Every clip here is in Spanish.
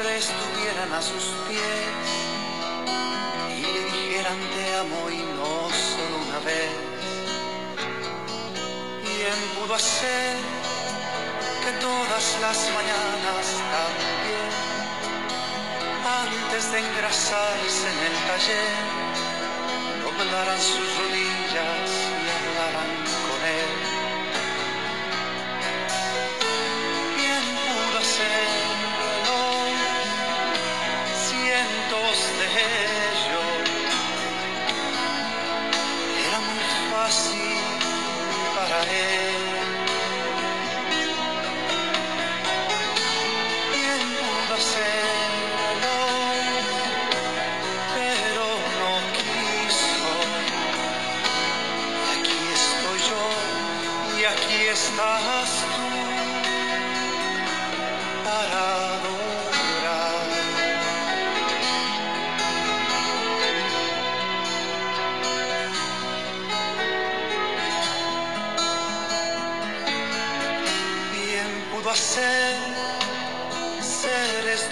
estuvieran a sus pies y le dijeran te amo y no solo una vez. ¿Quién pudo hacer que todas las mañanas también, antes de engrasarse en el taller, doblaran sus rodillas y hablaran con él?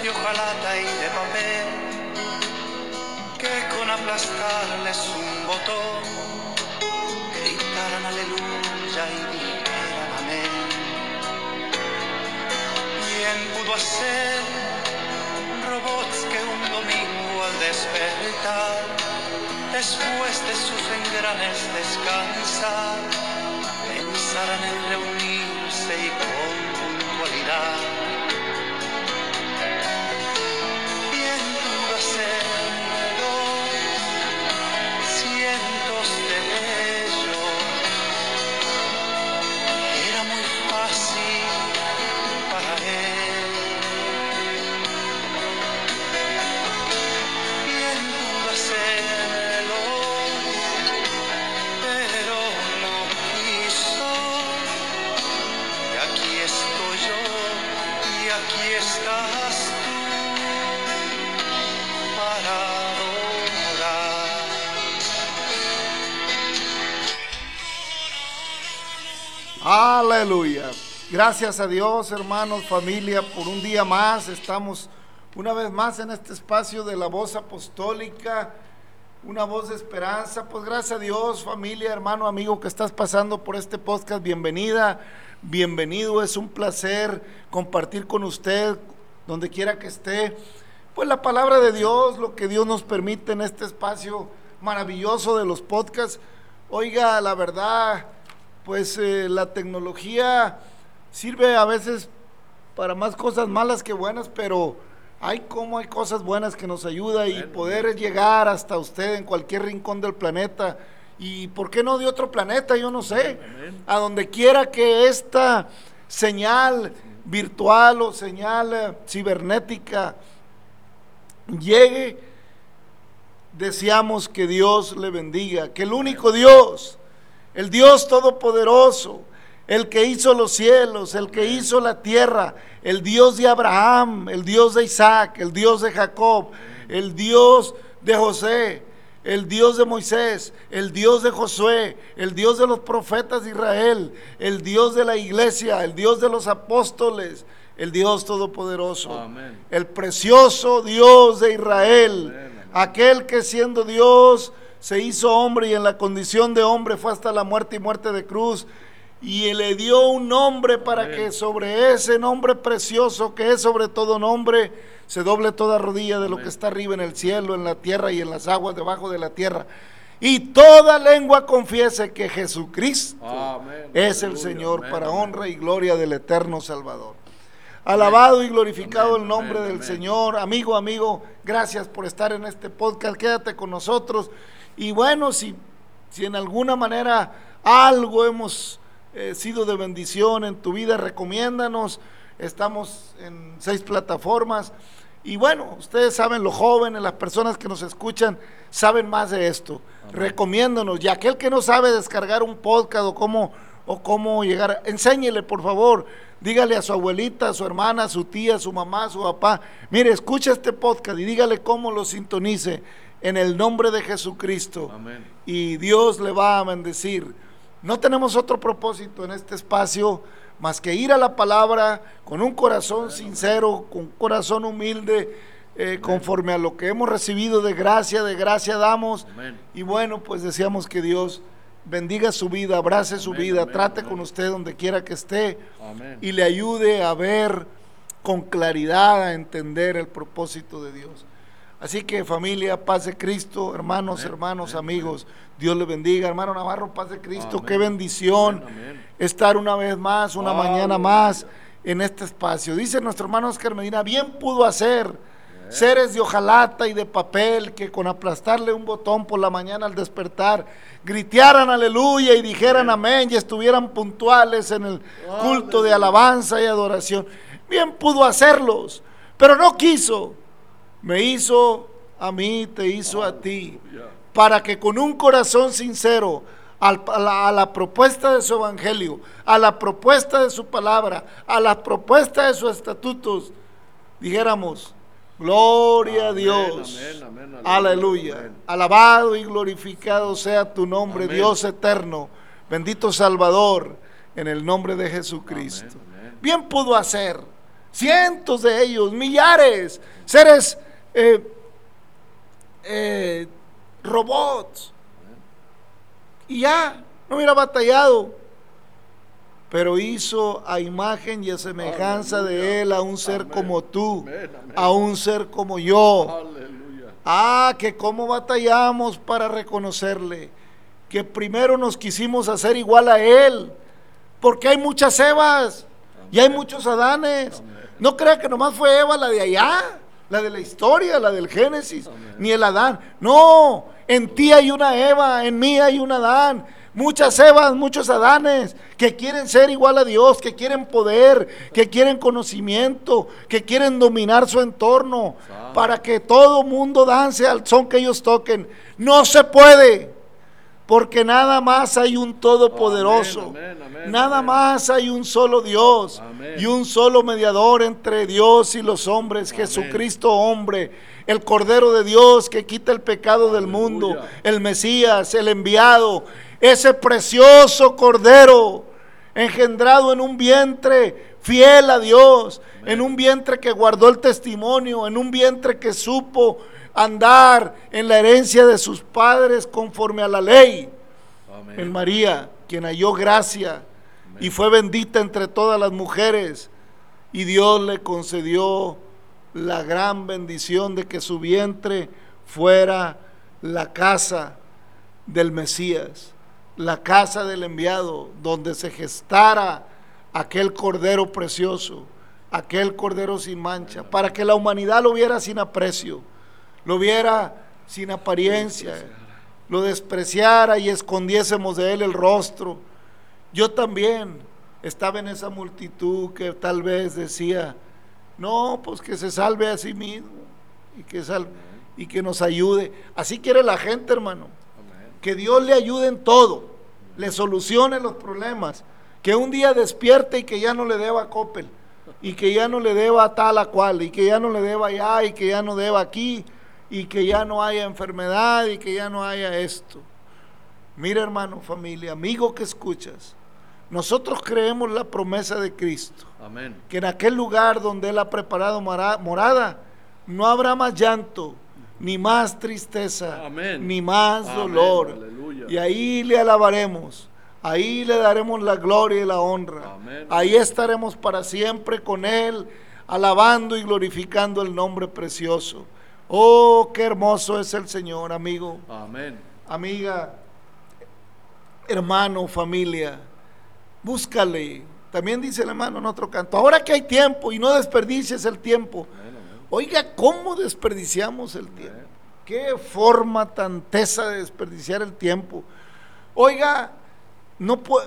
De hojalata y de papel que con aplastarles un botón gritaran aleluya y dijeran amén. Bien pudo hacer robots que un domingo al despertar después de sus engranes descansar pensaran en reunirse y con puntualidad. Aleluya. Gracias a Dios, hermanos, familia, por un día más. Estamos una vez más en este espacio de la voz apostólica, una voz de esperanza. Pues gracias a Dios, familia, hermano, amigo que estás pasando por este podcast, bienvenida, bienvenido. Es un placer compartir con usted donde quiera que esté. Pues la palabra de Dios, lo que Dios nos permite en este espacio maravilloso de los podcasts. Oiga, la verdad, pues eh, la tecnología sirve a veces para más cosas malas que buenas, pero hay como hay cosas buenas que nos ayuda y poder llegar hasta usted en cualquier rincón del planeta. Y por qué no de otro planeta, yo no sé, a donde quiera que esta señal virtual o señal eh, cibernética llegue, deseamos que Dios le bendiga, que el único Dios, el Dios todopoderoso, el que hizo los cielos, el que hizo la tierra, el Dios de Abraham, el Dios de Isaac, el Dios de Jacob, el Dios de José, el Dios de Moisés, el Dios de Josué, el Dios de los profetas de Israel, el Dios de la iglesia, el Dios de los apóstoles, el Dios todopoderoso, Amén. el precioso Dios de Israel, aquel que siendo Dios se hizo hombre y en la condición de hombre fue hasta la muerte y muerte de cruz y le dio un nombre para Amén. que sobre ese nombre precioso que es sobre todo nombre se doble toda rodilla de lo que está arriba en el cielo, en la tierra y en las aguas debajo de la tierra. Y toda lengua confiese que Jesucristo Amén. es el. Señor para honra y gloria del eterno Salvador. Alabado y glorificado Amén, el nombre amén, del amén. Señor. Amigo, amigo, gracias por estar en este podcast. Quédate con nosotros. Y bueno, si, si en alguna manera algo hemos eh, sido de bendición en tu vida, recomiéndanos. Estamos en seis plataformas. Y bueno, ustedes saben, los jóvenes, las personas que nos escuchan, saben más de esto. Recomiéndanos. Y aquel que no sabe descargar un podcast o cómo, o cómo llegar, enséñele, por favor. Dígale a su abuelita, a su hermana, a su tía, a su mamá, a su papá. Mire, escucha este podcast y dígale cómo lo sintonice en el nombre de Jesucristo. Amén. Y Dios le va a bendecir. No tenemos otro propósito en este espacio más que ir a la palabra con un corazón sincero, con un corazón humilde, eh, conforme a lo que hemos recibido de gracia, de gracia damos. Y bueno, pues deseamos que Dios bendiga su vida, abrace su vida, trate con usted donde quiera que esté y le ayude a ver con claridad, a entender el propósito de Dios. Así que familia, paz de Cristo, hermanos, hermanos, amigos, Dios le bendiga. Hermano Navarro, paz de Cristo, qué bendición estar una vez más, una mañana más en este espacio. Dice nuestro hermano Oscar Medina, bien pudo hacer seres de hojalata y de papel que con aplastarle un botón por la mañana al despertar, gritearan aleluya y dijeran amén y estuvieran puntuales en el culto de alabanza y adoración. Bien pudo hacerlos, pero no quiso me hizo a mí, te hizo a ti, para que con un corazón sincero, a la, propuesta de su evangelio, a la propuesta de su palabra, a la propuesta de sus estatutos, dijéramos, gloria a Dios, aleluya, alabado y glorificado sea tu nombre, Dios eterno, bendito Salvador, en el nombre de Jesucristo. Bien pudo hacer, cientos de ellos, millares, seres eh, eh, robots. Y ya, no hubiera batallado. Pero hizo a imagen y a semejanza de Él a un ser como tú, a un ser como yo. Ah, que cómo batallamos para reconocerle. Que primero nos quisimos hacer igual a Él. Porque hay muchas Evas y hay muchos Adanes. No crea que nomás fue Eva la de allá la de la historia, la del Génesis, ni el Adán. No, en ti hay una Eva, en mí hay un Adán. Muchas Evas, muchos Adanes que quieren ser igual a Dios, que quieren poder, que quieren conocimiento, que quieren dominar su entorno, para que todo mundo dance al son que ellos toquen. No se puede porque nada más hay un todopoderoso, nada más hay un solo Dios y un solo mediador entre Dios y los hombres, Jesucristo hombre, el Cordero de Dios que quita el pecado del mundo, el Mesías, el enviado, ese precioso Cordero engendrado en un vientre fiel a Dios, en un vientre que guardó el testimonio, en un vientre que supo andar en la herencia de sus padres conforme a la ley. En María, quien halló gracia y fue bendita entre todas las mujeres. Y Dios le concedió la gran bendición de que su vientre fuera la casa del Mesías, la casa del enviado, donde se gestara aquel cordero precioso, aquel cordero sin mancha, para que la humanidad lo viera sin aprecio lo viera sin apariencia, lo despreciara y escondiésemos de él el rostro. Yo también estaba en esa multitud que tal vez decía, no, pues que se salve a sí mismo y que, y que nos ayude. Así quiere la gente, hermano. Que Dios le ayude en todo, le solucione los problemas, que un día despierte y que ya no le deba a Coppel, y que ya no le deba a tal a cual, y que ya no le deba allá, y que ya no deba aquí, y que ya no haya enfermedad y que ya no haya esto. Mira hermano, familia, amigo que escuchas, nosotros creemos la promesa de Cristo. Amén. Que en aquel lugar donde Él ha preparado morada, no habrá más llanto, ni más tristeza, ni más dolor. Y ahí le alabaremos. Ahí le daremos la gloria y la honra. Ahí estaremos para siempre con Él, alabando y glorificando el nombre precioso. Oh, qué hermoso es el Señor, amigo. Amén. Amiga, hermano, familia, búscale. También dice el hermano en otro canto, ahora que hay tiempo y no desperdicies el tiempo. Oiga, ¿cómo desperdiciamos el tiempo? Qué forma tan tesa de desperdiciar el tiempo. Oiga, no puede,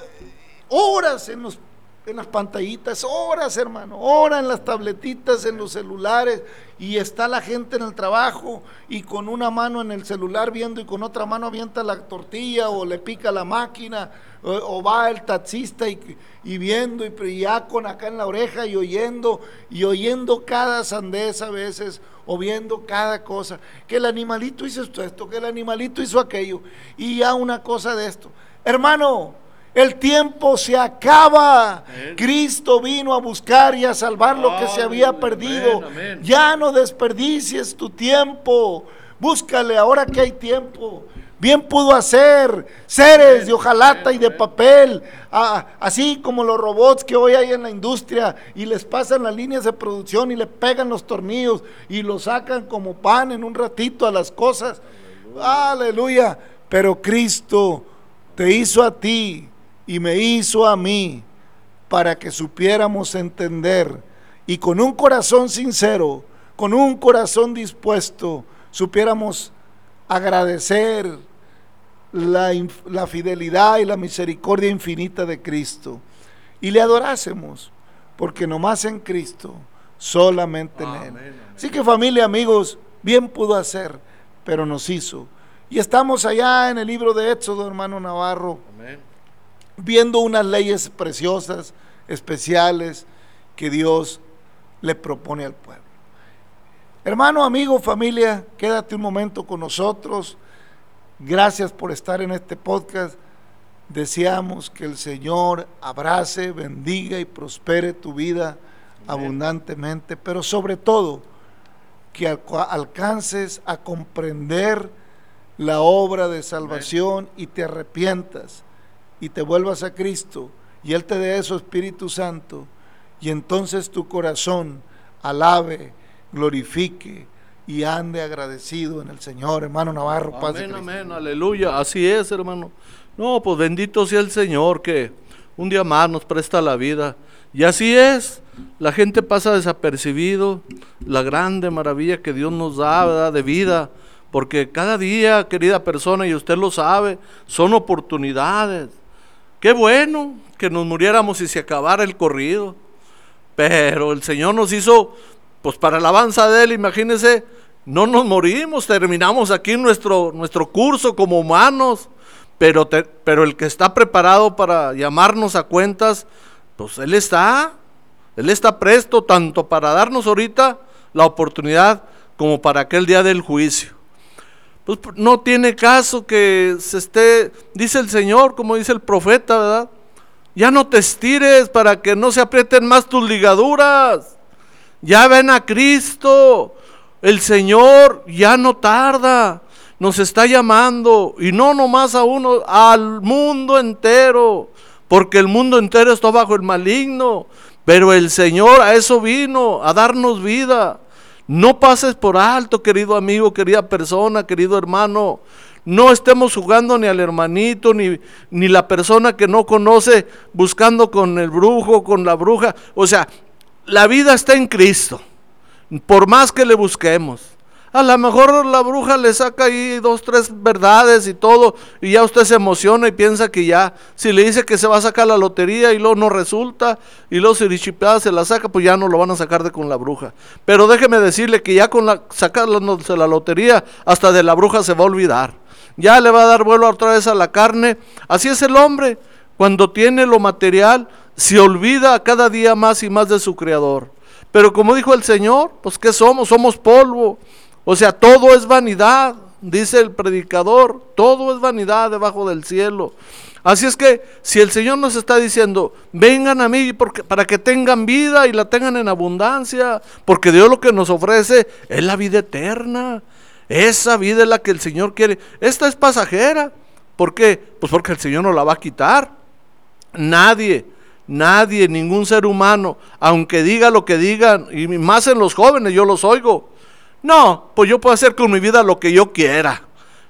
horas en los en las pantallitas, horas, hermano, horas en las tabletitas, en los celulares, y está la gente en el trabajo y con una mano en el celular viendo y con otra mano avienta la tortilla o le pica la máquina, o, va el taxista y, viendo y, ya con acá en la oreja y oyendo, y oyendo cada sandez a veces, o viendo cada cosa, que el animalito hizo esto, que el animalito hizo aquello, y ya una cosa de esto. Hermano, El tiempo se acaba. Cristo vino a buscar y a salvar lo que se había perdido. Ya no desperdicies tu tiempo. Búscale ahora que hay tiempo. Bien pudo hacer seres de hojalata y de papel, así como los robots que hoy hay en la industria y les pasan las líneas de producción y le pegan los tornillos y lo sacan como pan en un ratito a las cosas. Aleluya. Pero Cristo te hizo a ti y me hizo a mí para que supiéramos entender y con un corazón sincero, con un corazón dispuesto, supiéramos agradecer la, fidelidad y la misericordia infinita de Cristo y le adorásemos, porque nomás en Cristo, solamente en Él. Así que familia, amigos, bien pudo hacer, pero nos hizo. Y estamos allá en el libro de Éxodo, hermano Navarro, viendo unas leyes preciosas, especiales, que Dios le propone al pueblo. Hermano, amigo, familia, quédate un momento con nosotros. Gracias por estar en este podcast. Deseamos que el Señor abrace, bendiga y prospere tu vida abundantemente, pero sobre todo que alcances a comprender la obra de salvación y te arrepientas y te vuelvas a Cristo y Él te dé su Espíritu Santo y entonces tu corazón alabe, glorifique, y ande agradecido en el Señor, hermano Navarro. Amén, amén, aleluya. Así es, hermano. No, pues bendito sea el Señor que un día más nos presta la vida. Y así es. La gente pasa desapercibido la grande maravilla que Dios nos da de vida. Porque cada día, querida persona, y usted lo sabe, son oportunidades. Qué bueno que nos muriéramos y se acabara el corrido. Pero el Señor nos hizo pues para alabanza de Él, imagínense, no nos morimos, terminamos aquí nuestro, nuestro curso como humanos, pero, pero el que está preparado para llamarnos a cuentas, pues Él está, Él está presto tanto para darnos ahorita la oportunidad como para aquel día del juicio. Pues no tiene caso que se esté, dice el Señor, como dice el profeta, ¿verdad? Ya no te estires para que no se aprieten más tus ligaduras. Ya ven a Cristo. El Señor ya no tarda. Nos está llamando. Y no nomás a uno, al mundo entero. Porque el mundo entero está bajo el maligno. Pero el Señor a eso vino, a darnos vida. No pases por alto, querido amigo, querida persona, querido hermano. No estemos jugando ni al hermanito, ni, ni la persona que no conoce, buscando con el brujo, con la bruja. O sea, la vida está en Cristo, por más que le busquemos. A lo mejor la bruja le saca ahí dos, tres verdades y todo, y ya usted se emociona y piensa que ya, si le dice que se va a sacar la lotería y luego no resulta, y luego si se la saca, pues ya no lo van a sacar de con la bruja. Pero déjeme decirle que ya con la sacándose la lotería, hasta de la bruja se va a olvidar. Ya le va a dar vuelo otra vez a la carne. Así es el hombre. Cuando tiene lo material, se olvida cada día más y más de su creador. Pero como dijo el Señor, pues ¿qué somos? Somos polvo. O sea, todo es vanidad, dice el predicador, todo es vanidad debajo del cielo. Así es que si el Señor nos está diciendo, vengan a mí para que tengan vida y la tengan en abundancia, porque Dios lo que nos ofrece es la vida eterna. Esa vida es la que el Señor quiere. Esta es pasajera. ¿Por qué? Pues porque el Señor no la va a quitar. Nadie, Nadie, ningún ser humano, aunque diga lo que digan, y más en los jóvenes, yo los oigo. No, pues yo puedo hacer con mi vida lo que yo quiera.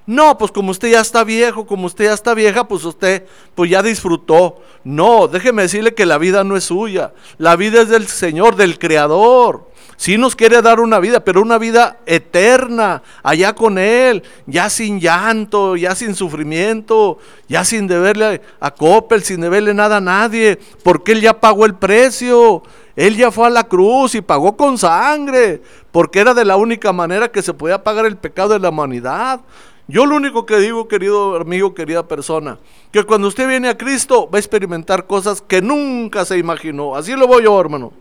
No, pues como usted ya está viejo, como usted ya está vieja, pues usted pues ya disfrutó. No, déjeme decirle que la vida no es suya. La vida es del Señor, del Creador. Sí nos quiere dar una vida, pero una vida eterna, allá con Él, ya sin llanto, ya sin sufrimiento, ya sin deberle a Coppel, sin deberle nada a nadie, porque Él ya pagó el precio. Él ya fue a la cruz y pagó con sangre, porque era de la única manera que se podía pagar el pecado de la humanidad. Yo lo único que digo, querido amigo, querida persona, que cuando usted viene a Cristo va a experimentar cosas que nunca se imaginó. Así lo voy yo, hermano.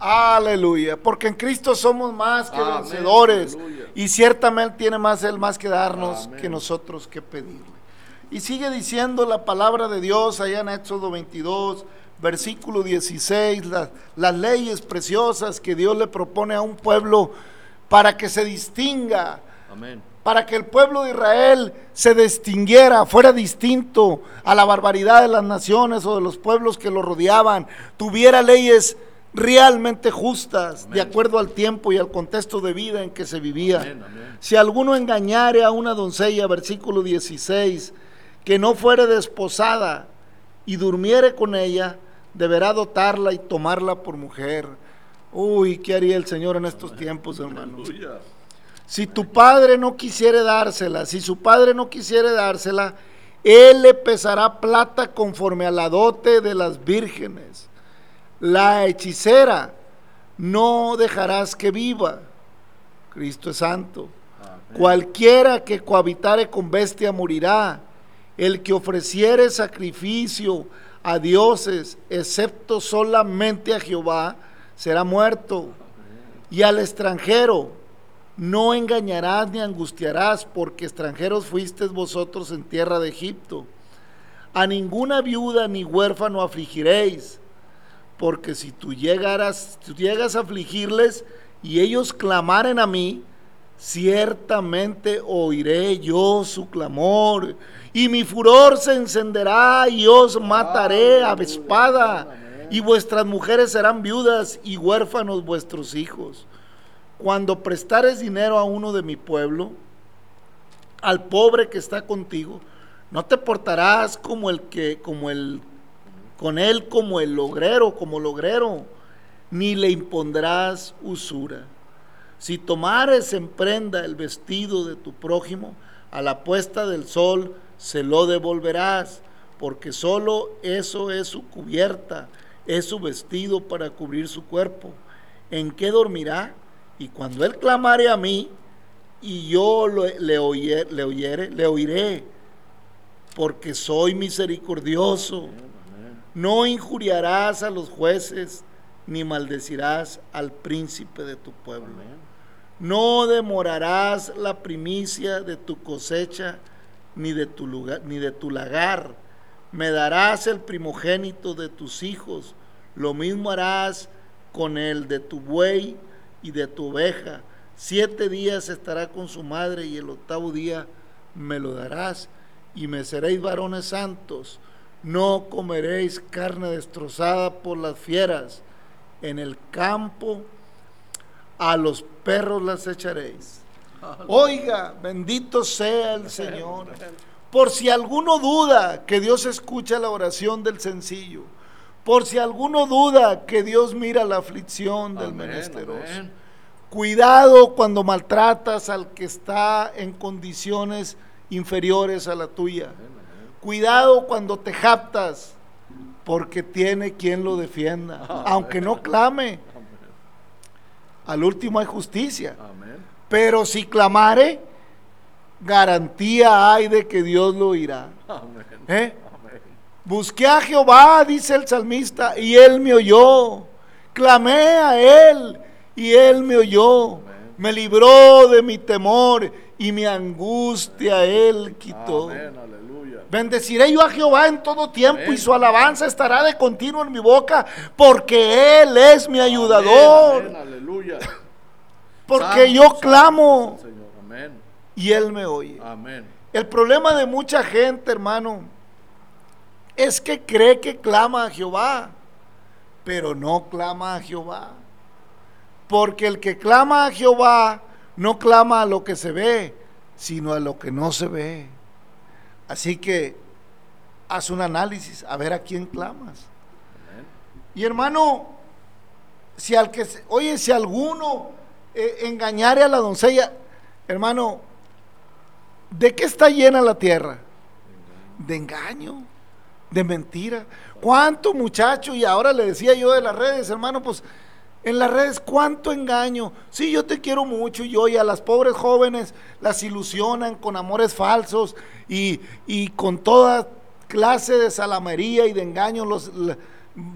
Aleluya, porque en Cristo somos más que vencedores y ciertamente tiene más Él más que darnos que nosotros que pedirle. Y sigue diciendo la palabra de Dios allá en Éxodo 22, versículo 16, las leyes preciosas que Dios le propone a un pueblo para que se distinga. Para que el pueblo de Israel se distinguiera, fuera distinto a la barbaridad de las naciones o de los pueblos que lo rodeaban, tuviera leyes realmente justas, de acuerdo al tiempo y al contexto de vida en que se vivía. Si alguno engañare a una doncella, versículo 16, que no fuere desposada y durmiere con ella, deberá dotarla y tomarla por mujer. Uy, ¿qué haría el Señor en estos tiempos, hermano? Si tu padre no quisiere dársela, si su padre no quisiere dársela, él le pesará plata conforme a la dote de las vírgenes. La hechicera no dejarás que viva. Cristo es santo. Cualquiera que cohabitare con bestia morirá. El que ofreciere sacrificio a dioses, excepto solamente a Jehová, será muerto. Y al extranjero no engañarás ni angustiarás, porque extranjeros fuisteis vosotros en tierra de Egipto. A ninguna viuda ni huérfano afligiréis, porque si tú llegaras, tú llegas a afligirles y ellos clamaren a mí, ciertamente oiré yo su clamor y mi furor se encenderá y os mataré a espada y vuestras mujeres serán viudas y huérfanos vuestros hijos. Cuando prestares dinero a uno de mi pueblo, al pobre que está contigo, no te portarás como el que, como el, con él como el logrero, como logrero, ni le impondrás usura. Si tomares en prenda el vestido de tu prójimo, a la puesta del sol se lo devolverás, porque solo eso es su cubierta es su vestido para cubrir su cuerpo. ¿En qué dormirá? Y cuando él clamare a mí, y yo le, le oyere, le oiré, porque soy misericordioso. No injuriarás a los jueces, ni maldecirás al príncipe de tu pueblo. No demorarás la primicia de tu cosecha, ni de tu lugar, ni de tu lagar. Me darás el primogénito de tus hijos lo mismo harás con el de tu buey y de tu oveja. Siete días estará con su madre y el octavo día me lo darás y me seréis varones santos. No comeréis carne destrozada por las fieras. En el campo a los perros las echaréis. Oiga, bendito sea el Señor. Por si alguno duda que Dios escucha la oración del sencillo por si alguno duda que Dios mira la aflicción del menesteroso. Cuidado cuando maltratas al que está en condiciones inferiores a la tuya. Cuidado cuando te japtas, porque tiene quien lo defienda, aunque no clame. Al último hay justicia. Pero si clamare, garantía hay de que Dios lo oirá. ¿Eh? Busqué a Jehová, dice el salmista, y él me oyó. Clamé a él y él me oyó. Me libró de mi temor y mi angustia él quitó. Bendeciré yo a Jehová en todo tiempo y su alabanza estará de continuo en mi boca, porque Él es mi ayudador. Porque yo clamo y Él me oye. El problema de mucha gente, hermano, es que cree que clama a Jehová, pero no clama a Jehová. Porque el que clama a Jehová no clama a lo que se ve, sino a lo que no se ve. Así que haz un análisis, a ver a quién clamas. Y hermano, si al que, oye, si alguno eh, engañare a la doncella, hermano, ¿de qué está llena la tierra? De engaño de mentira. ¿Cuánto muchacho? Y ahora le decía yo de las redes, hermano, pues en las redes, ¿cuánto engaño? Sí, yo te quiero mucho y hoy a las pobres jóvenes las ilusionan con amores falsos y, con toda clase de salamería y de engaño los,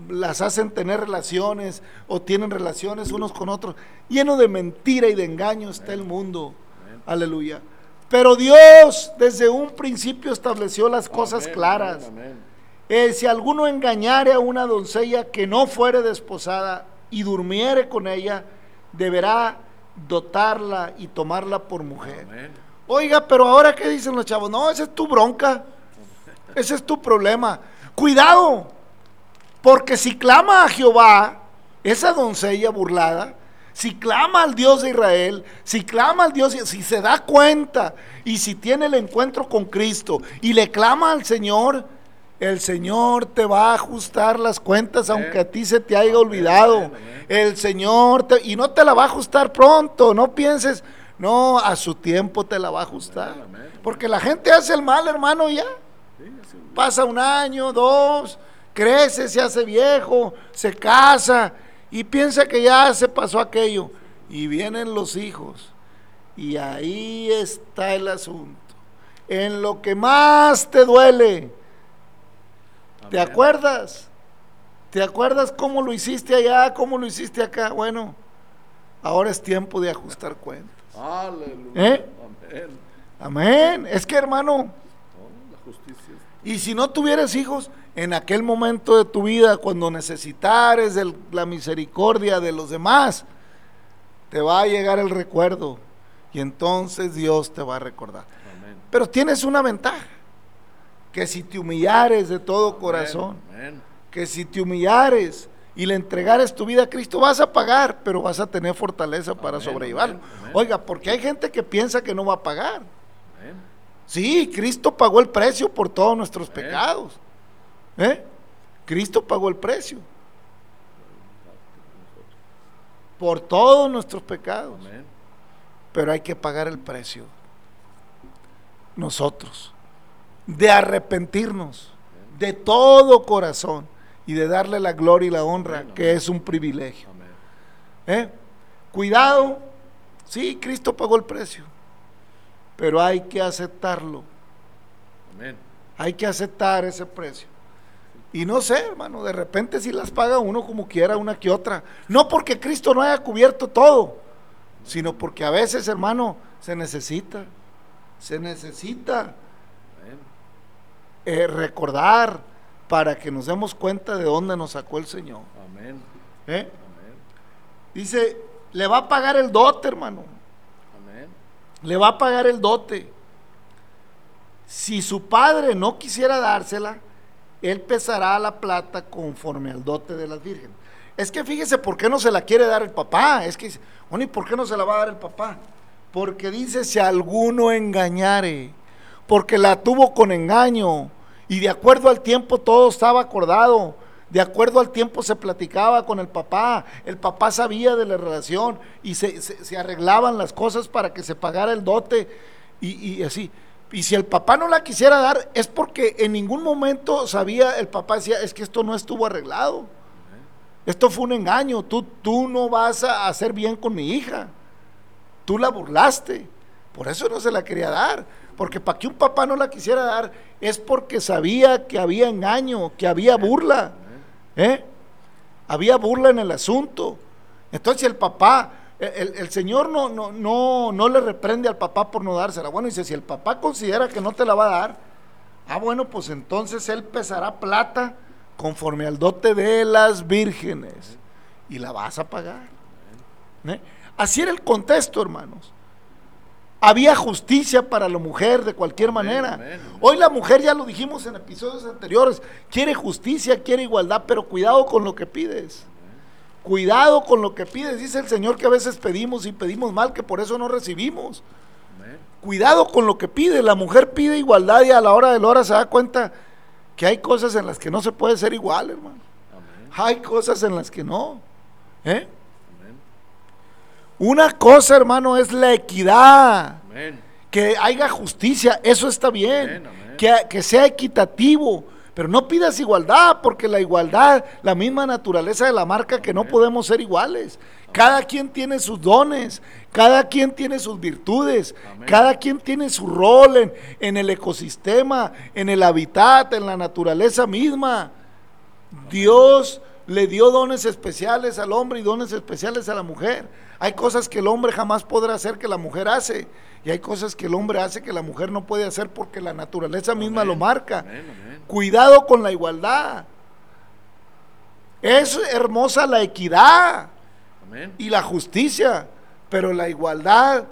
las hacen tener relaciones o tienen relaciones unos con otros. Lleno de mentira y de engaño está el mundo. Aleluya. Pero Dios desde un principio estableció las cosas claras. Eh, si alguno engañare a una doncella que no fuere desposada y durmiere con ella, deberá dotarla y tomarla por mujer. Oiga, pero ahora qué dicen los chavos, no, esa es tu bronca, ese es tu problema. Cuidado, porque si clama a Jehová, esa doncella burlada, si clama al Dios de Israel, si clama al Dios, si se da cuenta y si tiene el encuentro con Cristo y le clama al Señor, el Señor te va a ajustar las cuentas aunque a ti se te haya olvidado. El Señor, te- y no te la va a ajustar pronto, no pienses, no, a su tiempo te la va a ajustar. Porque la gente hace el mal, hermano, ya. Pasa un año, dos, crece, se hace viejo, se casa y piensa que ya se pasó aquello. Y vienen los hijos. Y ahí está el asunto. En lo que más te duele. ¿Te Amén. acuerdas? ¿Te acuerdas cómo lo hiciste allá, cómo lo hiciste acá? Bueno, ahora es tiempo de ajustar cuentas. Aleluya. ¿Eh? Amén. Amén. Es que hermano, No, la justicia es- Y si no tuvieras hijos, en aquel momento de tu vida, cuando necesitares la misericordia de los demás, te va a llegar el recuerdo. Y entonces Dios te va a recordar. Amén. Pero tienes una ventaja, que si te humillares de todo corazón, Amén. que si te humillares y le entregares tu vida a Cristo, vas a pagar, pero vas a tener fortaleza para sobrellevarlo. Oiga, porque hay gente que piensa que no va a pagar. Sí, Cristo pagó el precio por todos nuestros pecados. ¿Eh? Cristo pagó el precio por todos nuestros pecados. Amén. Pero hay que pagar el precio. Nosotros. De arrepentirnos de todo corazón y de darle la gloria y la honra, Amén, que es un privilegio. ¿Eh? Cuidado, sí, Cristo pagó el precio, pero hay que aceptarlo. Hay que aceptar ese precio. Y no sé, hermano, de repente si las paga uno como quiera, una que otra. No porque Cristo no haya cubierto todo, sino porque a veces, hermano, se necesita. Se necesita eh, recordar para que nos demos cuenta de dónde nos sacó el Señor. Amén. ¿eh? Amén. Dice, le va a pagar el dote, hermano. Amén. Le va a pagar el dote. Si su padre no quisiera dársela, él pesará la plata conforme al dote de las vírgenes. Es que fíjese por qué no se la quiere dar el papá. Es que, dice, bueno, ¿y por qué no se la va a dar el papá? Porque dice, si alguno engañare, porque la tuvo con engaño, y de acuerdo al tiempo todo estaba acordado, de acuerdo al tiempo se platicaba con el papá, el papá sabía de la relación y se, se- se arreglaban las cosas para que se pagara el dote y, y así. Y si el papá no la quisiera dar, es porque en ningún momento sabía, el papá decía, es que esto no estuvo arreglado. Esto fue un engaño, tú, tú no vas a hacer bien con mi hija. Tú la burlaste. Por eso no se la quería dar. Porque para que un papá no la quisiera dar es porque sabía que había engaño, que había burla. ¿eh? Había burla en el asunto. Entonces el papá, el, Señor no, no, no, no le reprende al papá por no dársela. Bueno, dice, si el papá considera que no te la va a dar, ah, bueno, pues entonces él pesará plata conforme al dote de las vírgenes y la vas a pagar. ¿eh? Así era el contexto, hermanos. Había justicia para la mujer de cualquier manera. amén, amén. Hoy la mujer, ya lo dijimos en episodios anteriores, quiere justicia, quiere igualdad, pero cuidado con lo que pides. Cuidado con lo que pides. Dice el Señor que a veces pedimos y pedimos mal, que por eso no recibimos. Cuidado con lo que pide. La mujer pide igualdad y a la hora de la hora se da cuenta que hay cosas en las que no se puede ser igual, hermano. Hay cosas en las que no. ¿eh? Una cosa, hermano, es la equidad. Que haya justicia, eso está bien. Que, que sea equitativo. Pero no pidas igualdad, porque la igualdad, la misma naturaleza de la marca que no podemos ser iguales. Cada quien tiene sus dones, cada quien tiene sus virtudes, Amén. cada quien tiene su rol en, en el ecosistema, en el hábitat, en la naturaleza misma. Dios le dio dones especiales al hombre y dones especiales a la mujer. Hay cosas que el hombre jamás podrá hacer que la mujer hace. Y hay cosas que el hombre hace que la mujer no puede hacer porque la naturaleza misma lo marca. Cuidado con la igualdad. Es hermosa la equidad y la justicia, pero la igualdad,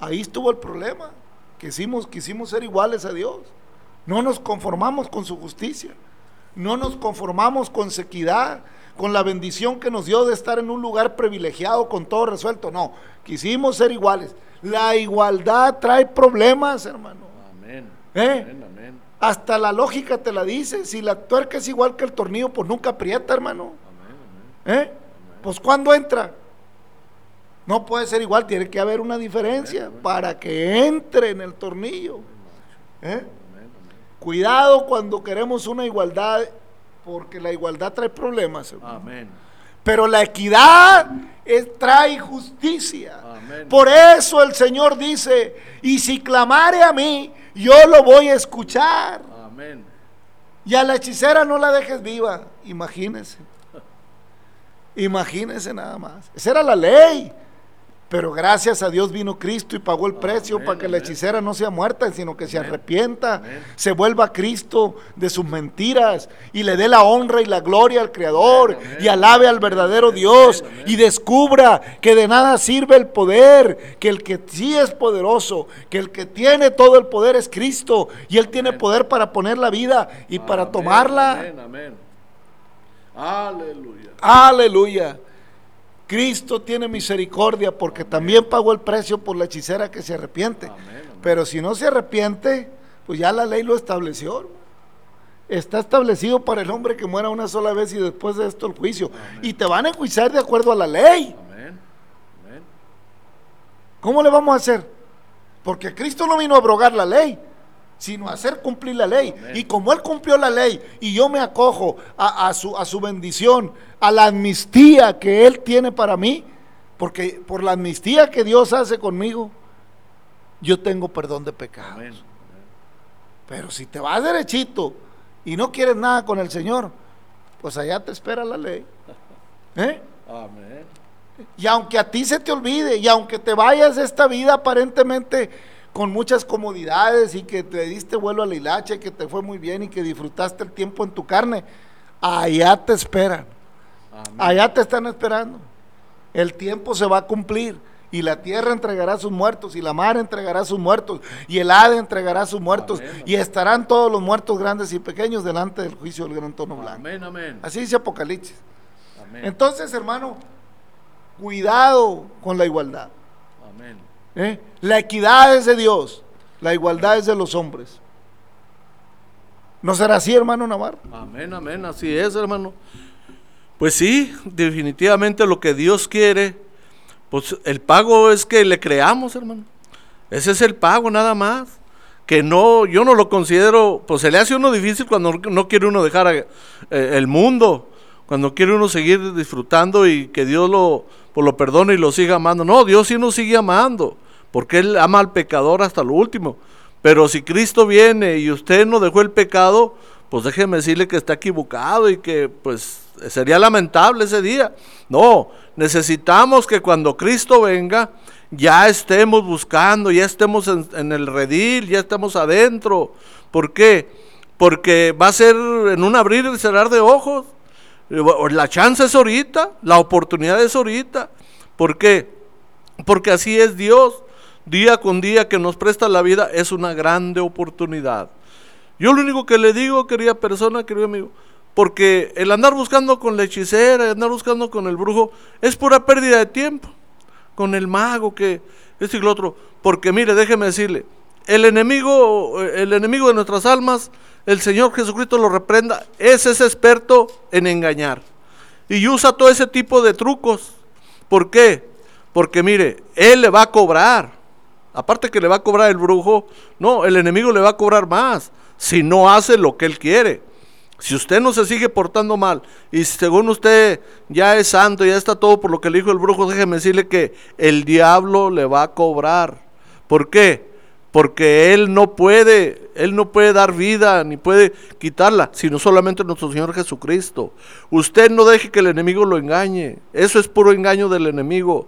ahí estuvo el problema. Quisimos, quisimos ser iguales a Dios. No nos conformamos con su justicia. No nos conformamos con su equidad, con la bendición que nos dio de estar en un lugar privilegiado con todo resuelto. No, quisimos ser iguales. La igualdad trae problemas, hermano. Amén. ¿Eh? Amén, Hasta la lógica te la dice. Si la tuerca es igual que el tornillo, pues nunca aprieta, hermano. Amén, ¿Eh? Pues cuando entra? No puede ser igual, tiene que haber una diferencia para que entre en el tornillo. ¿Eh? Cuidado cuando queremos una igualdad, porque la igualdad trae problemas. Amén. Pero la equidad trae justicia. Por eso el Señor dice, y si clamare a mí, yo lo voy a escuchar. Amén. Y a la hechicera no la dejes viva, imagínense. Imagínense nada más. Esa era la ley. Pero gracias a Dios vino Cristo y pagó el precio para que la hechicera no sea muerta, sino que se arrepienta, se vuelva a Cristo de sus mentiras y le dé la honra y la gloria al Creador y alabe al verdadero Dios y descubra que de nada sirve el poder, que el que sí es poderoso, que el que tiene todo el poder es Cristo y Él tiene poder para poner la vida y para tomarla. Aleluya. Aleluya. Cristo tiene misericordia porque también pagó el precio por la hechicera que se arrepiente. Pero si no se arrepiente, pues ya la ley lo estableció. Está establecido para el hombre que muera una sola vez y después de esto el juicio. Y te van a enjuiciar de acuerdo a la ley. ¿Cómo le vamos a hacer? Porque Cristo no vino a abrogar la ley sino hacer cumplir la ley. Y como Él cumplió la ley y yo me acojo a, su, a su bendición, a la amnistía que Él tiene para mí, porque por la amnistía que Dios hace conmigo, yo tengo perdón de pecados. Pero si te vas derechito y no quieres nada con el Señor, pues allá te espera la ley. ¿Eh? Amén. Y aunque a ti se te olvide, y aunque te vayas de esta vida aparentemente con muchas comodidades y que te diste vuelo a la hilacha y que te fue muy bien y que disfrutaste el tiempo en tu carne, allá te esperan. Allá te están esperando. El tiempo se va a cumplir y la tierra entregará sus muertos y la mar entregará sus muertos y el Hade entregará sus muertos y estarán todos los muertos grandes y pequeños delante del juicio del gran tono blanco. Así dice Apocalipsis. Entonces, hermano, cuidado con la igualdad. Amén. ¿Eh? La equidad es de Dios, la igualdad es de los hombres. ¿No será así, hermano Navarro? Amén, amén, así es, hermano. Pues sí, definitivamente lo que Dios quiere, pues el pago es que le creamos, hermano. Ese es el pago, nada más. Que no, yo no lo considero, pues se le hace uno difícil cuando no quiere uno dejar eh, el mundo, cuando quiere uno seguir disfrutando y que Dios lo, pues lo perdone y lo siga amando. No, Dios sí nos sigue amando porque Él ama al pecador hasta lo último. Pero si Cristo viene y usted no dejó el pecado, pues déjeme decirle que está equivocado y que pues sería lamentable ese día. No, necesitamos que cuando Cristo venga ya estemos buscando, ya estemos en, el redil, ya estemos adentro. ¿Por qué? Porque va a ser en un abrir y cerrar de ojos. La chance es ahorita, la oportunidad es ahorita. ¿Por qué? Porque así es Dios día con día que nos presta la vida es una grande oportunidad. Yo lo único que le digo, querida persona, querido amigo, porque el andar buscando con la hechicera, el andar buscando con el brujo, es pura pérdida de tiempo. Con el mago que esto y lo otro. Porque mire, déjeme decirle, el enemigo, el enemigo de nuestras almas, el Señor Jesucristo lo reprenda, es ese experto en engañar. Y usa todo ese tipo de trucos. ¿Por qué? Porque mire, Él le va a cobrar. Aparte que le va a cobrar el brujo, no, el enemigo le va a cobrar más si no hace lo que él quiere. Si usted no se sigue portando mal y según usted ya es santo, ya está todo por lo que le dijo el brujo, déjeme decirle que el diablo le va a cobrar. ¿Por qué? Porque Él no puede, Él no puede dar vida ni puede quitarla, sino solamente nuestro Señor Jesucristo. Usted no deje que el enemigo lo engañe, eso es puro engaño del enemigo.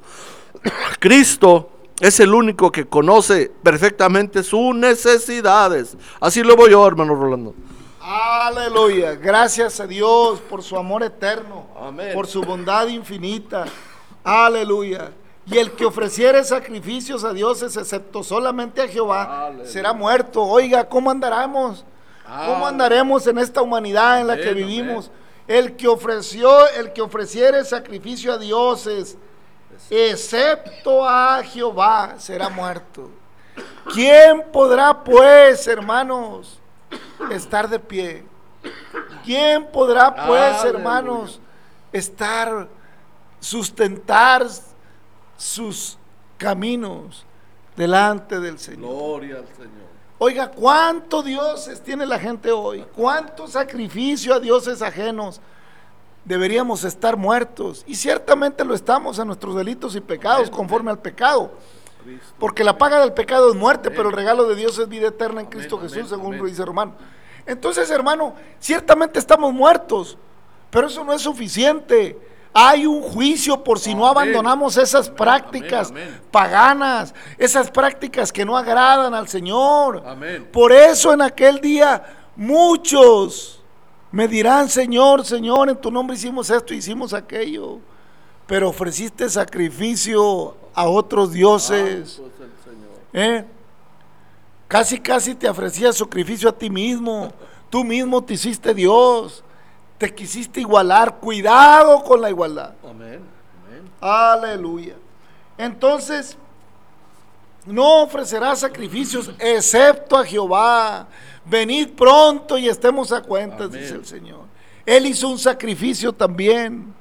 Cristo es el único que conoce perfectamente sus necesidades. Así lo voy yo, hermano Rolando. Aleluya. Gracias a Dios por su amor eterno, Amén. por su bondad infinita. Aleluya. Y el que ofreciere sacrificios a dioses, excepto solamente a Jehová, Aleluya. será muerto. Oiga, ¿cómo andaremos? ¿Cómo andaremos en esta humanidad en la que vivimos? El que ofreció, el que ofreciere sacrificio a dioses, excepto a Jehová, será muerto. ¿Quién podrá, pues, hermanos, estar de pie? ¿Quién podrá, pues, Aleluya. hermanos, estar, sustentar sus caminos delante del Señor? Gloria al Señor. Oiga, ¿cuántos dioses tiene la gente hoy? ¿Cuánto sacrificio a dioses ajenos? Deberíamos estar muertos. Y ciertamente lo estamos a nuestros delitos y pecados, conforme al pecado. Porque la paga del pecado es muerte, pero el regalo de Dios es vida eterna en Cristo Jesús, según lo dice Romano. Entonces, hermano, ciertamente estamos muertos, pero eso no es suficiente. Hay un juicio por si no abandonamos esas Amén, prácticas amén, paganas, esas prácticas que no agradan al Señor. Amén. Por eso en aquel día muchos me dirán, Señor, Señor, en tu nombre hicimos esto, hicimos aquello, pero ofreciste sacrificio a otros dioses. Santo es el Señor. ¿eh? Casi, casi te ofrecías sacrificio a ti mismo. Tú mismo te hiciste Dios. Te quisiste igualar. Cuidado con la igualdad. Amén. Amén. Aleluya. Entonces, no ofrecerás sacrificios excepto a Jehová. Venid pronto y estemos a cuentas, Amén. dice el Señor. Él hizo un sacrificio también.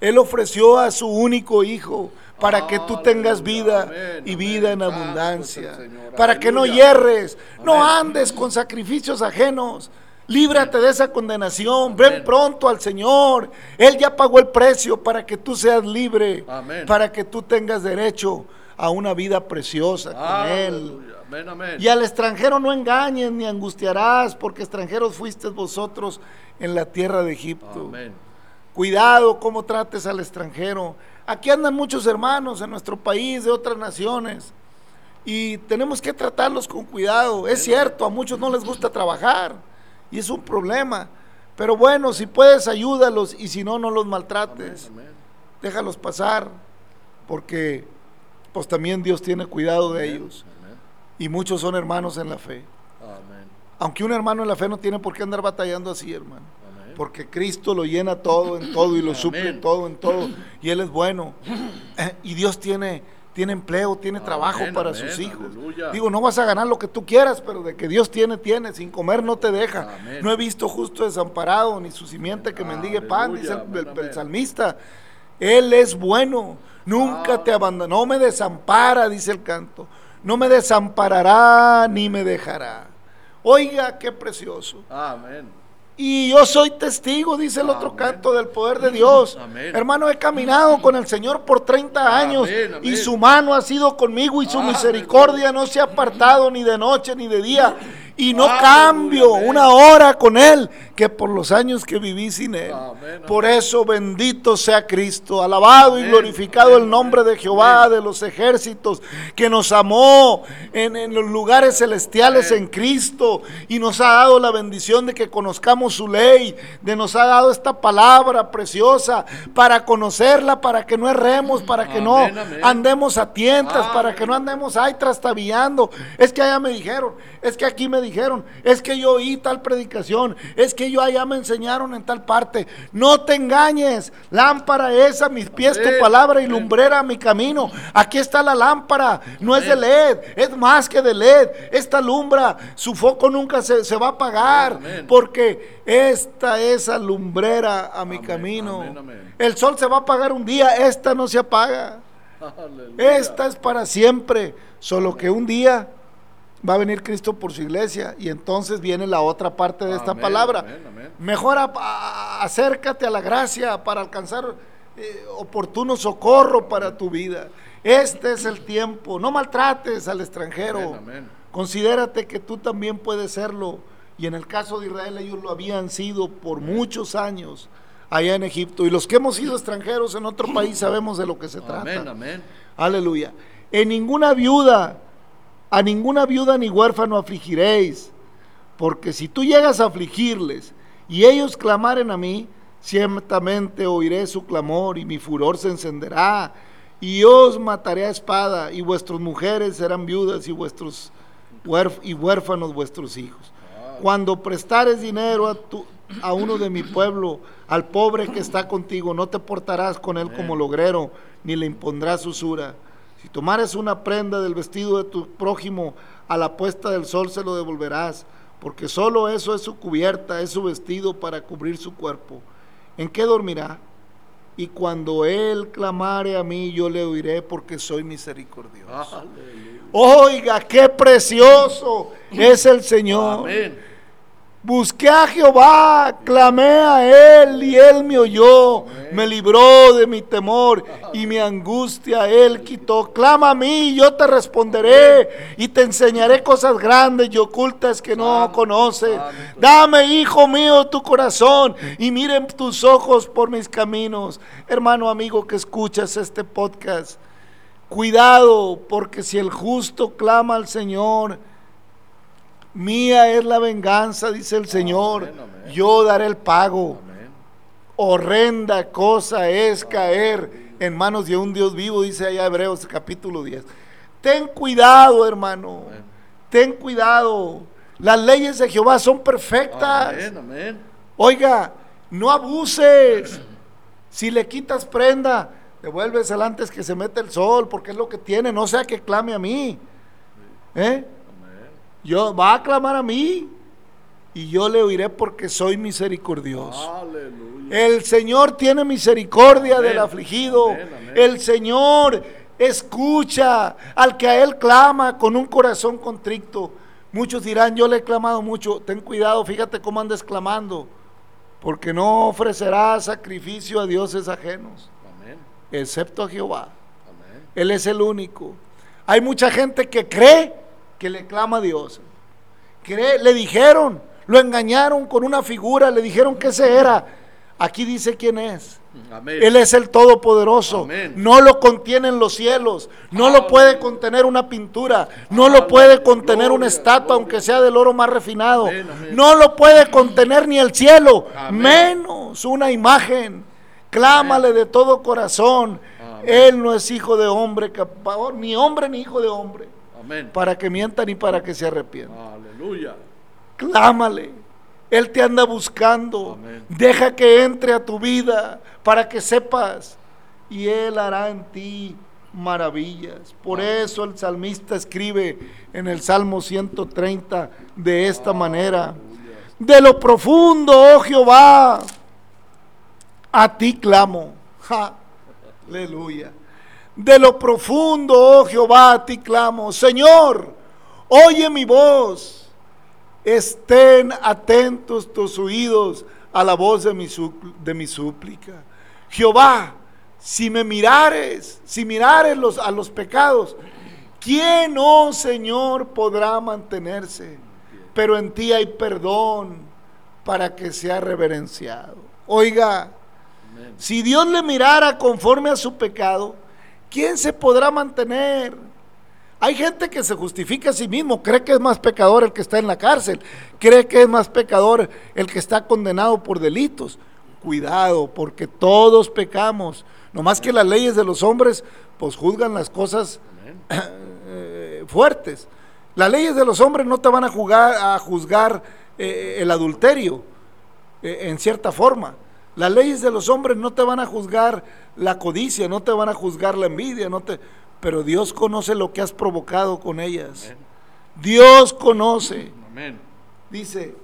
Él ofreció a su único hijo para que tú tengas vida Amén, y amén. vida en abundancia. Para que no hierres, no andes con sacrificios ajenos. Líbrate de esa condenación. Ven Amén. pronto al Señor. Él ya pagó el precio para que tú seas libre. Amén. Para que tú tengas derecho a una vida preciosa con Él. Amén, amén. Y al extranjero no engañes ni angustiarás, porque extranjeros fuisteis vosotros en la tierra de Egipto. Amén. Cuidado cómo trates al extranjero. Aquí andan muchos hermanos en nuestro país de otras naciones y tenemos que tratarlos con cuidado. Es cierto, a muchos no les gusta trabajar y es un problema. Pero bueno, si puedes, ayúdalos y si no, no los maltrates. Amén. Déjalos pasar porque pues también Dios tiene cuidado de ellos y muchos son hermanos en la fe. Amén. Aunque un hermano en la fe no tiene por qué andar batallando así, hermano. Porque Cristo lo llena todo en todo y lo suple todo en todo. Y Él es bueno. Y Dios tiene, tiene empleo, tiene trabajo Amén, para amén, sus hijos. aleluya. Digo, no vas a ganar lo que tú quieras, pero de que Dios tiene, tiene. Sin comer no te deja. Amén. No he visto justo desamparado, ni su simiente que mendigue pan, dice el, el- salmista. Él es bueno. Nunca te abandonó. No me desampara, dice el canto. No me desamparará ni me dejará. Oiga, qué precioso. Amén. Y yo soy testigo, dice el otro Amén. canto del poder de Dios. Amén. Hermano, he caminado con el Señor por 30 años Amén, y su mano ha sido conmigo y su Aleluya. misericordia no se ha apartado ni de noche ni de día. Y no cambio una hora con Él que por los años que viví sin Él. Amén, Por eso bendito sea Cristo, alabado y glorificado el nombre de Jehová de los ejércitos, que nos amó en, en los lugares celestiales en Cristo y nos ha dado la bendición de que conozcamos su ley, de nos ha dado esta palabra preciosa para conocerla, para que no erremos, para que no andemos a tientas, para que no andemos ahí trastabillando. Es que allá me dijeron, es que aquí me dijeron, es que yo oí tal predicación, es que yo allá me enseñaron en tal parte. No te engañes, lámpara es a mis pies tu palabra y lumbrera a mi camino. Aquí está la lámpara, no es de. LED, es más que de LED. Esta lumbra, su foco nunca se, se va a apagar, porque esta es alumbrera a mi Amén, camino. amén, amén. El sol se va a apagar un día, esta no se apaga. Aleluya. Esta es para siempre, solo que un día va a venir Cristo por su iglesia y entonces viene la otra parte de esta Amén, palabra. amén, amén. Mejor a- a- acércate a la gracia para alcanzar eh, oportuno socorro para tu vida. Este es el tiempo. No maltrates al extranjero. Considérate que tú también puedes serlo. Y en el caso de Israel ellos lo habían sido por muchos años allá en Egipto. Y los que hemos sido extranjeros en otro país sabemos de lo que se trata. Aleluya. En ninguna viuda, a ninguna viuda ni huérfano afligiréis, porque si tú llegas a afligirles y ellos clamaren a mí, ciertamente oiré su clamor y mi furor se encenderá y os mataré a espada y vuestras mujeres serán viudas y vuestros huérfanos vuestros hijos. Cuando prestares dinero a uno de mi pueblo, al pobre que está contigo, no te portarás con él como logrero, ni le impondrás usura. Si tomares una prenda del vestido de tu prójimo, a la puesta del sol se lo devolverás, porque solo eso es su cubierta, es su vestido para cubrir su cuerpo. ¿En qué dormirá? Y cuando él clamare a mí, yo le oiré porque soy misericordioso. Oiga, qué precioso es el Señor. Amén. Busqué a Jehová, clamé a Él y Él me oyó, me libró de mi temor y mi angustia Él quitó. Clama a mí, yo te responderé y te enseñaré cosas grandes y ocultas que no conoces. Dame, hijo mío, tu corazón y miren tus ojos por mis caminos. Hermano amigo que escuchas este podcast, cuidado porque si el justo clama al Señor, Mía es la venganza, dice el Señor. Yo daré el pago. Horrenda cosa es caer en manos de un Dios vivo, dice allá Hebreos capítulo 10. Ten cuidado, hermano. Ten cuidado. Las leyes de Jehová son perfectas. Oiga, no abuses. Si le quitas prenda, devuelves antes que se mete el sol, porque es lo que tiene. No sea que clame a mí. ¿Eh? Yo va a clamar a mí y yo le oiré porque soy misericordioso. El Señor tiene misericordia del afligido. El Señor escucha al que a Él clama con un corazón contrito. Muchos dirán, yo le he clamado mucho. Ten cuidado, fíjate cómo andes clamando. Porque no ofrecerá sacrificio a dioses ajenos. Excepto a Jehová. Él es el único. Hay mucha gente que cree que le clama a Dios. le dijeron, lo engañaron con una figura, le dijeron que ese era. Aquí dice quién es. Él es el Todopoderoso. No lo contienen los cielos. No lo puede contener una pintura. No lo puede contener una estatua, aunque sea del oro más refinado. No lo puede contener ni el cielo. Menos una imagen. Clámale de todo corazón. Él no es hijo de hombre, ni hombre ni hijo de hombre. Para que mientan y para que se arrepientan. Aleluya. Clámale. Él te anda buscando. Deja que entre a tu vida para que sepas. Y Él hará en ti maravillas. Por eso el salmista escribe en el Salmo 130 de esta manera. De lo profundo, oh Jehová, a ti clamo. Aleluya. De lo profundo, oh Jehová, a ti clamo. Señor, oye mi voz. Estén atentos tus oídos a la voz de mi, de mi súplica. Jehová, si me mirares, si mirares los, a los pecados, ¿quién, oh Señor, podrá mantenerse? Pero en ti hay perdón para que sea reverenciado. Oiga, si Dios le mirara conforme a su pecado, ¿quién se podrá mantener? Hay gente que se justifica a sí mismo, cree que es más pecador el que está en la cárcel, cree que es más pecador el que está condenado por delitos. Cuidado, porque todos pecamos. No más que las leyes de los hombres, pues juzgan las cosas eh, fuertes. Las leyes de los hombres no te van a juzgar eh, el adulterio, eh, en cierta forma. Las leyes de los hombres no te van a juzgar la codicia, no te van a juzgar la envidia, no te, pero Dios conoce lo que has provocado con ellas. Dios conoce. Dice,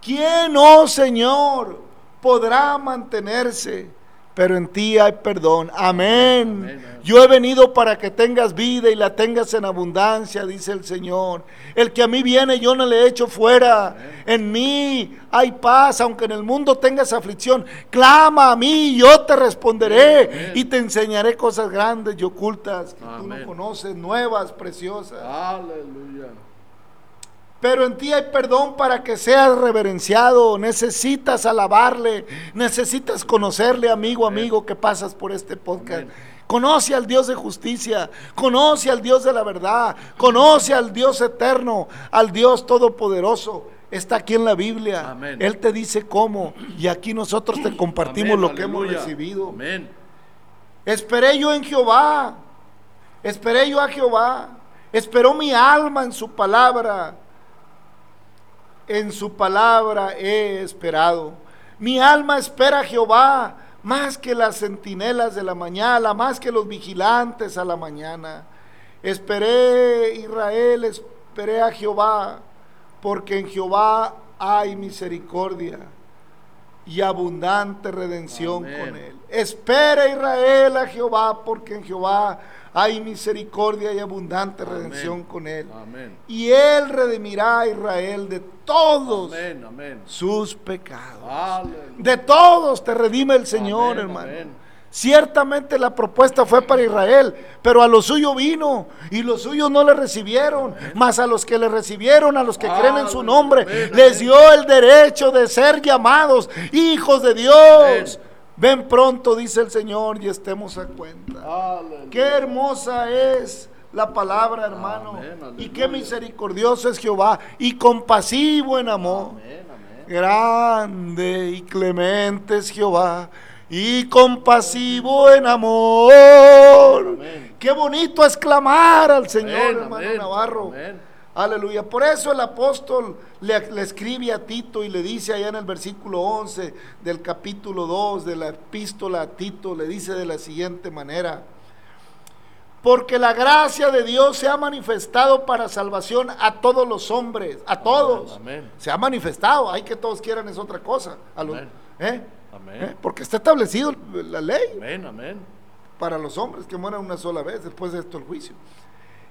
¿quién, oh Señor, podrá mantenerse? Pero en ti hay perdón. Amén. Yo he venido para que tengas vida y la tengas en abundancia, dice el Señor. El que a mí viene, yo no le echo fuera. En mí hay paz, aunque en el mundo tengas aflicción. Clama a mí, yo te responderé y te enseñaré cosas grandes y ocultas que tú no conoces, nuevas, preciosas. Aleluya. Pero en ti hay perdón para que seas reverenciado. Necesitas alabarle. Necesitas conocerle, amigo, amigo, que pasas por este podcast. Conoce al Dios de justicia. Conoce al Dios de la verdad. Conoce al Dios eterno. Al Dios todopoderoso. Está aquí en la Biblia. Amén. Él te dice cómo. Y aquí nosotros te compartimos Amén, lo que hemos recibido. Amén. Esperé yo en Jehová. Esperé yo a Jehová. Esperó mi alma en su palabra. En su palabra he esperado. Mi alma espera a Jehová más que las centinelas de la mañana, más que los vigilantes a la mañana. Esperé Israel, esperé a Jehová, porque en Jehová hay misericordia y abundante redención Amén. con él. Espera Israel a Jehová, porque en Jehová hay misericordia y abundante Amén. redención con él. Amén. Y él redimirá a Israel de todos Amén, sus pecados. Aleluya. De todos te redime el Señor, hermano. Ciertamente la propuesta fue para Israel, pero a lo suyo vino y los suyos no le recibieron, mas a los que le recibieron, a los que creen en su nombre, les dio el derecho de ser llamados hijos de Dios. Ven pronto, dice el Señor, y estemos a cuenta. Aleluya. Qué hermosa es la palabra, hermano. Amén, y qué misericordioso es Jehová y compasivo en amor. Amén, amén. Grande y clemente es Jehová y compasivo en amor. Amén. Qué bonito es clamar al Señor, hermano amén, Navarro. Aleluya. Por eso el apóstol le, le escribe a Tito y le dice allá en el versículo 11 del capítulo 2 de la epístola a Tito, le dice de la siguiente manera. Porque la gracia de Dios se ha manifestado para salvación a todos los hombres, a todos. amén. Se ha manifestado, hay que todos quieran es otra cosa. a los- Amén. ¿eh? ¿Eh? Porque está establecido la ley Amén, amén. para los hombres que mueran una sola vez, después de esto el juicio.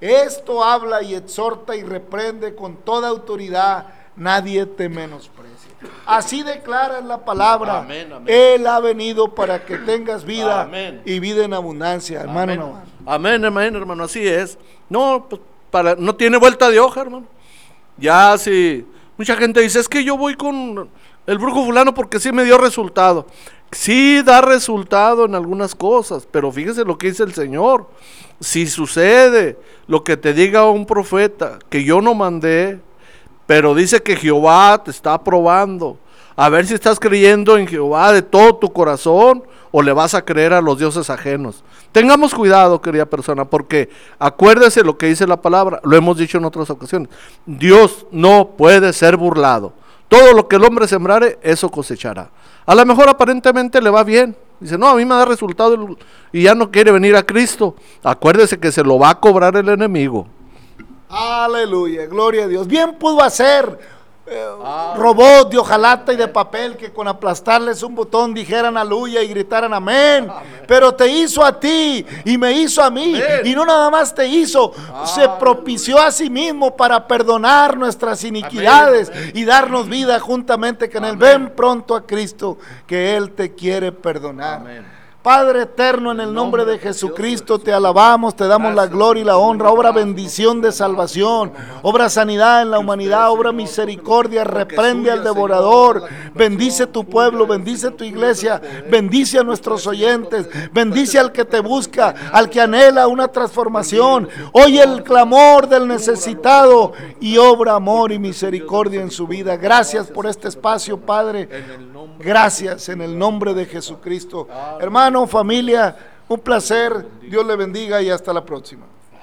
Esto habla y exhorta y reprende con toda autoridad, nadie te menosprecia. Así declara en la palabra, Amén, amén. Él ha venido para que tengas vida Amén. y vida en abundancia, hermano. Amén. Amén, amén, hermano, así es. No, pues, para, no tiene vuelta de hoja, hermano. Ya si mucha gente dice, es que yo voy con el brujo fulano porque sí me dio resultado. Sí da resultado en algunas cosas, pero fíjese lo que dice el Señor. Si sucede lo que te diga un profeta, que yo no mandé, pero dice que Jehová te está probando. A ver si estás creyendo en Jehová de todo tu corazón o le vas a creer a los dioses ajenos. Tengamos cuidado, querida persona, porque acuérdese lo que dice la palabra, lo hemos dicho en otras ocasiones. Dios no puede ser burlado. Todo lo que el hombre sembrare, eso cosechará. A lo mejor aparentemente le va bien. Dice, no, a mí me da resultado y ya no quiere venir a Cristo. Acuérdese que se lo va a cobrar el enemigo. Aleluya, gloria a Dios. Bien pudo hacer Ah. robot de hojalata y de papel que con aplastarles un botón dijeran aleluya y gritaran amén. Pero te hizo a ti y me hizo a mí. Amén. Y no nada más te hizo, se Aleluya. propició a sí mismo para perdonar nuestras iniquidades amén. y darnos vida juntamente con Él. Ven pronto a Cristo que Él te quiere perdonar. Amén. Padre eterno, en el nombre de Jesucristo te alabamos, te damos la gloria y la honra, obra bendición de salvación, obra sanidad en la humanidad, obra misericordia, reprende al devorador, bendice tu pueblo, bendice tu iglesia, bendice a nuestros oyentes, bendice al que te busca, al que anhela una transformación, oye el clamor del necesitado y obra amor y misericordia en su vida. Gracias por este espacio, Padre. Gracias en el nombre de Jesucristo. Familia, un placer. Dios le bendiga y hasta la próxima.